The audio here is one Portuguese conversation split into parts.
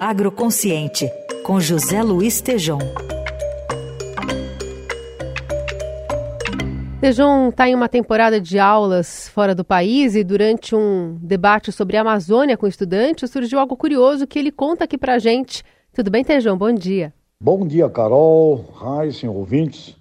Agroconsciente, com José Luiz Tejom. Tejon está em uma temporada de aulas fora do país e durante um debate sobre a Amazônia com estudantes surgiu algo curioso que ele conta aqui para gente. Tudo bem, Tejon? Bom dia. Bom dia, Carol, Raíssen, ouvintes.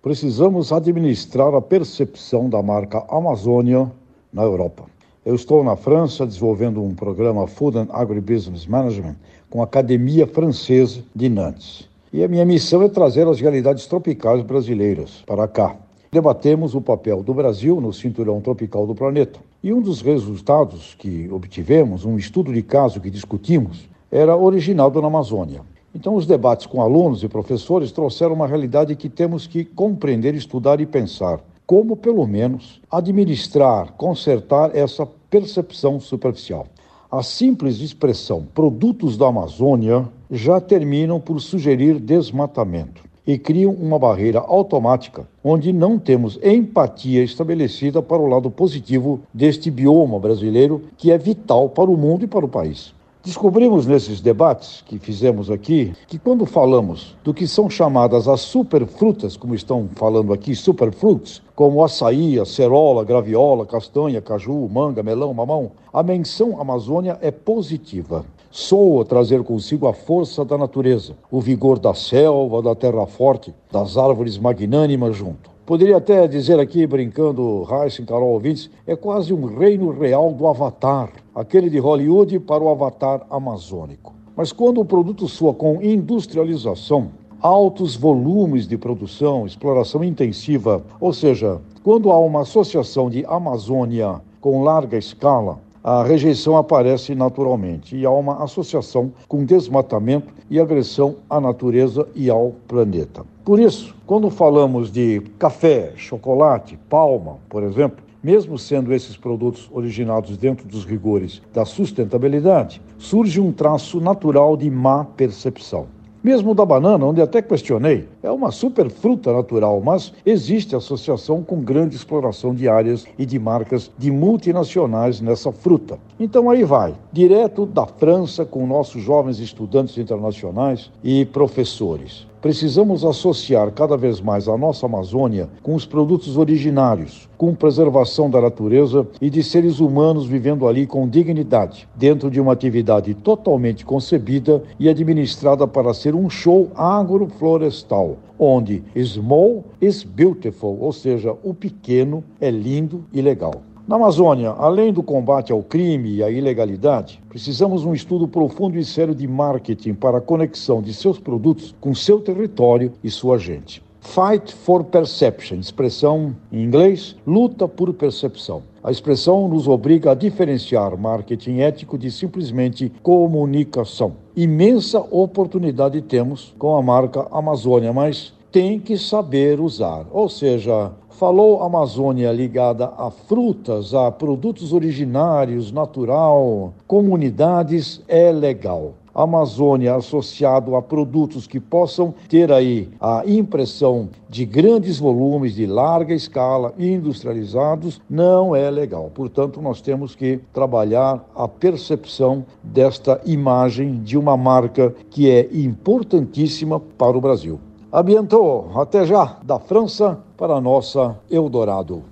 Precisamos administrar a percepção da marca Amazônia na Europa. Eu estou na França desenvolvendo um programa Food and Agribusiness Management com a Academia Francesa de Nantes. E a minha missão é trazer as realidades tropicais brasileiras para cá. Debatemos o papel do Brasil no cinturão tropical do planeta. E um dos resultados que obtivemos, um estudo de caso que discutimos, era originado na Amazônia. Então, os debates com alunos e professores trouxeram uma realidade que temos que compreender, estudar e pensar. Como, pelo menos, administrar, consertar essa percepção superficial. A simples expressão produtos da Amazônia já terminam por sugerir desmatamento e criam uma barreira automática, onde não temos empatia estabelecida para o lado positivo deste bioma brasileiro que é vital para o mundo e para o país. Descobrimos nesses debates que fizemos aqui que quando falamos do que são chamadas as superfrutas, como estão falando aqui, superfrutos, como açaí, acerola, graviola, castanha, caju, manga, melão, mamão, a menção Amazônia é positiva. Soa trazer consigo a força da natureza, o vigor da selva, da terra forte, das árvores magnânimas junto. Poderia até dizer aqui, brincando, Heisen, Carol ouvintes, é quase um reino real do Avatar, aquele de Hollywood para o Avatar amazônico. Mas quando o produto soa com industrialização, altos volumes de produção, exploração intensiva, ou seja, quando há uma associação de Amazônia com larga escala, a rejeição aparece naturalmente e há uma associação com desmatamento e agressão à natureza e ao planeta. Por isso, quando falamos de café, chocolate, palma, por exemplo, mesmo sendo esses produtos originados dentro dos rigores da sustentabilidade, surge um traço natural de má percepção. Mesmo da banana, onde até questionei, é uma super fruta natural, mas existe associação com grande exploração de áreas e de marcas de multinacionais nessa fruta. Então aí vai, direto da França com nossos jovens estudantes internacionais e professores. Precisamos associar cada vez mais a nossa Amazônia com os produtos originários, com preservação da natureza e de seres humanos vivendo ali com dignidade, dentro de uma atividade totalmente concebida e administrada para ser um show agroflorestal, onde small is beautiful, ou seja, o pequeno é lindo e legal. Na Amazônia, além do combate ao crime e à ilegalidade, precisamos um estudo profundo e sério de marketing para a conexão de seus produtos com seu território e sua gente. Fight for Perception, expressão em inglês, luta por percepção. A expressão nos obriga a diferenciar marketing ético de simplesmente comunicação. Imensa oportunidade temos com a marca Amazônia, mas tem que saber usar. Ou seja, falou Amazônia ligada a frutas, a produtos originários, natural, comunidades, é legal. Amazônia associado a produtos que possam ter aí a impressão de grandes volumes, de larga escala, industrializados, não é legal. Portanto, nós temos que trabalhar a percepção desta imagem de uma marca que é importantíssima para o Brasil. Abientou, até já, da França para a nossa Eldorado.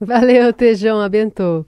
Valeu, Tejão, abentou.